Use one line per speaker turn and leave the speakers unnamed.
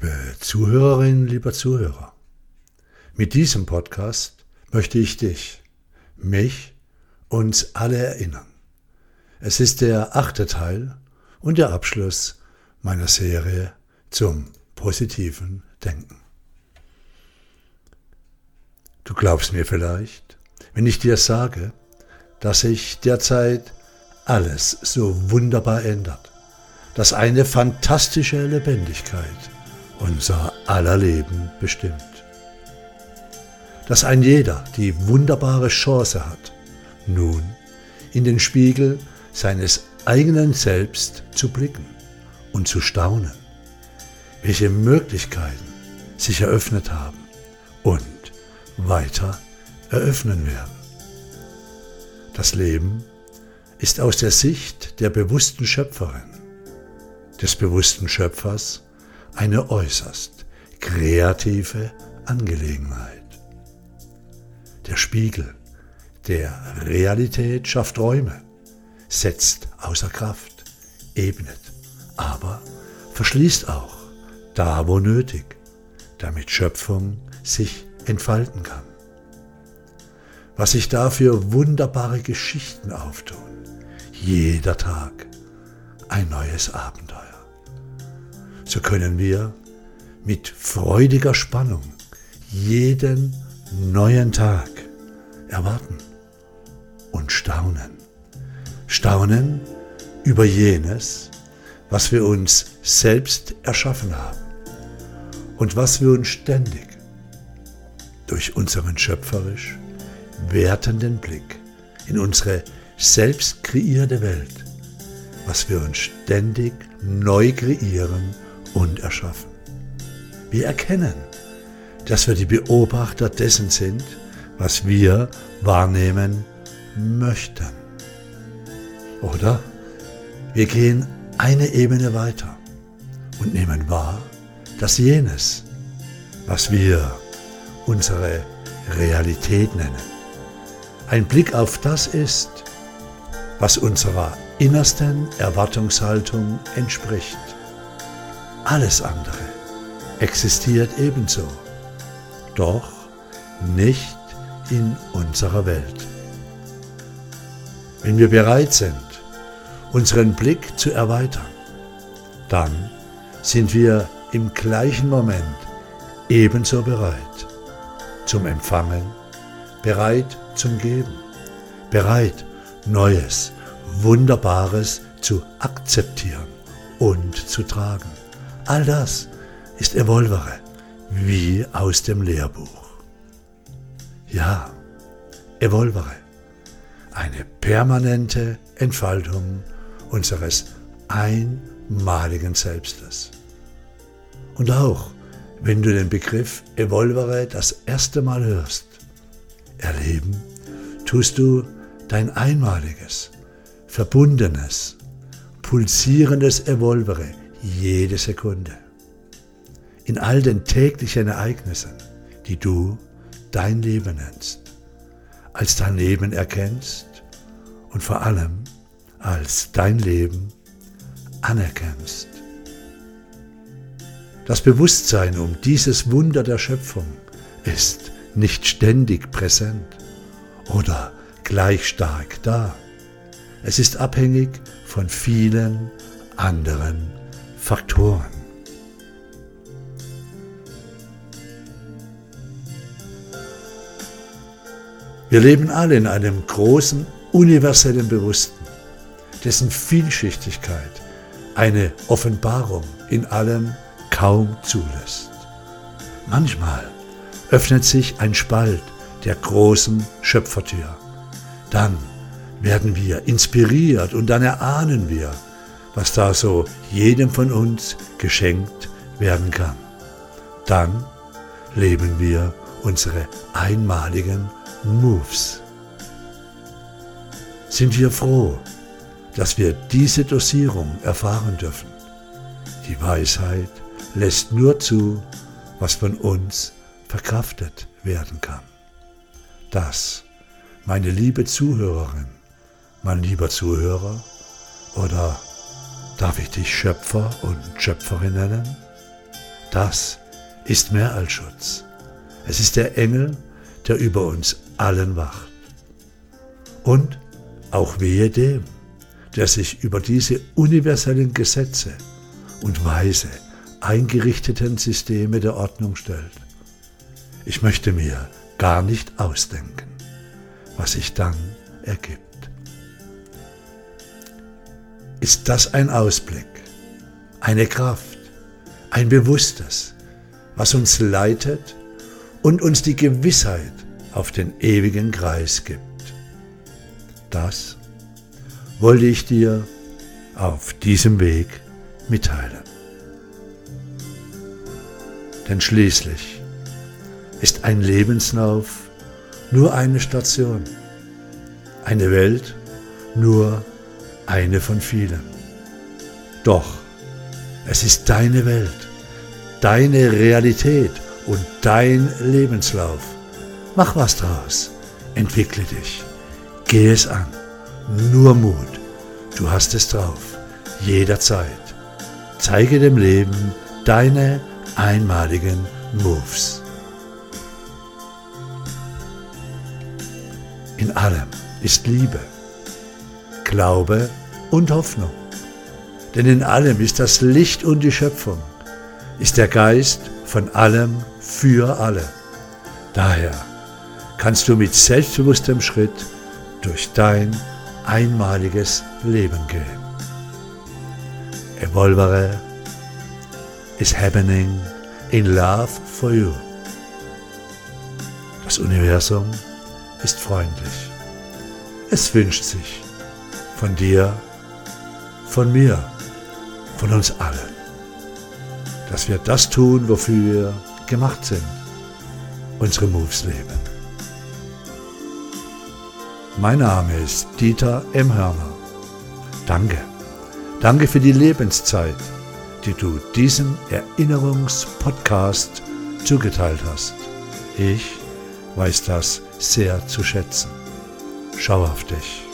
Liebe Zuhörerin, lieber Zuhörer, mit diesem Podcast möchte ich dich, mich, uns alle erinnern. Es ist der achte Teil und der Abschluss meiner Serie zum positiven Denken. Du glaubst mir vielleicht, wenn ich dir sage, dass sich derzeit alles so wunderbar ändert, dass eine fantastische Lebendigkeit unser aller Leben bestimmt. Dass ein jeder die wunderbare Chance hat, nun in den Spiegel seines eigenen Selbst zu blicken und zu staunen, welche Möglichkeiten sich eröffnet haben und weiter eröffnen werden. Das Leben ist aus der Sicht der bewussten Schöpferin, des bewussten Schöpfers, eine äußerst kreative Angelegenheit. Der Spiegel der Realität schafft Räume, setzt außer Kraft, ebnet, aber verschließt auch da, wo nötig, damit Schöpfung sich entfalten kann. Was sich da für wunderbare Geschichten auftun, jeder Tag ein neues Abenteuer so können wir mit freudiger Spannung jeden neuen Tag erwarten und staunen. Staunen über jenes, was wir uns selbst erschaffen haben und was wir uns ständig durch unseren schöpferisch wertenden Blick in unsere selbst kreierte Welt, was wir uns ständig neu kreieren und erschaffen. Wir erkennen, dass wir die Beobachter dessen sind, was wir wahrnehmen möchten. Oder wir gehen eine Ebene weiter und nehmen wahr, dass jenes, was wir unsere Realität nennen, ein Blick auf das ist, was unserer innersten Erwartungshaltung entspricht. Alles andere existiert ebenso, doch nicht in unserer Welt. Wenn wir bereit sind, unseren Blick zu erweitern, dann sind wir im gleichen Moment ebenso bereit zum Empfangen, bereit zum Geben, bereit Neues, Wunderbares zu akzeptieren und zu tragen. All das ist Evolvere, wie aus dem Lehrbuch. Ja, Evolvere, eine permanente Entfaltung unseres einmaligen Selbstes. Und auch wenn du den Begriff Evolvere das erste Mal hörst, erleben tust du dein einmaliges, verbundenes, pulsierendes Evolvere jede Sekunde. In all den täglichen Ereignissen, die du dein Leben nennst, als dein Leben erkennst und vor allem als dein Leben anerkennst. Das Bewusstsein um dieses Wunder der Schöpfung ist nicht ständig präsent oder gleich stark da. Es ist abhängig von vielen anderen Faktoren. Wir leben alle in einem großen, universellen Bewussten, dessen Vielschichtigkeit eine Offenbarung in allem kaum zulässt. Manchmal öffnet sich ein Spalt der großen Schöpfertür. Dann werden wir inspiriert und dann erahnen wir, was da so jedem von uns geschenkt werden kann. Dann leben wir unsere einmaligen Moves. Sind wir froh, dass wir diese Dosierung erfahren dürfen. Die Weisheit lässt nur zu, was von uns verkraftet werden kann. Das, meine liebe Zuhörerin, mein lieber Zuhörer oder Darf ich dich Schöpfer und Schöpferin nennen? Das ist mehr als Schutz. Es ist der Engel, der über uns allen wacht. Und auch wehe dem, der sich über diese universellen Gesetze und weise eingerichteten Systeme der Ordnung stellt. Ich möchte mir gar nicht ausdenken, was sich dann ergibt. Ist das ein Ausblick, eine Kraft, ein Bewusstes, was uns leitet und uns die Gewissheit auf den ewigen Kreis gibt? Das wollte ich dir auf diesem Weg mitteilen. Denn schließlich ist ein Lebenslauf nur eine Station, eine Welt nur eine von vielen. Doch es ist deine Welt, deine Realität und dein Lebenslauf. Mach was draus, entwickle dich, geh es an, nur Mut, du hast es drauf, jederzeit. Zeige dem Leben deine einmaligen Moves. In allem ist Liebe, Glaube und Hoffnung. Denn in allem ist das Licht und die Schöpfung, ist der Geist von allem für alle. Daher kannst du mit selbstbewusstem Schritt durch dein einmaliges Leben gehen. Evolvere is happening in love for you. Das Universum ist freundlich. Es wünscht sich von dir, von mir, von uns allen, dass wir das tun, wofür wir gemacht sind, unsere Moves leben. Mein Name ist Dieter M. Hörner. Danke. Danke für die Lebenszeit, die du diesem Erinnerungspodcast zugeteilt hast. Ich weiß das sehr zu schätzen. Schau auf dich.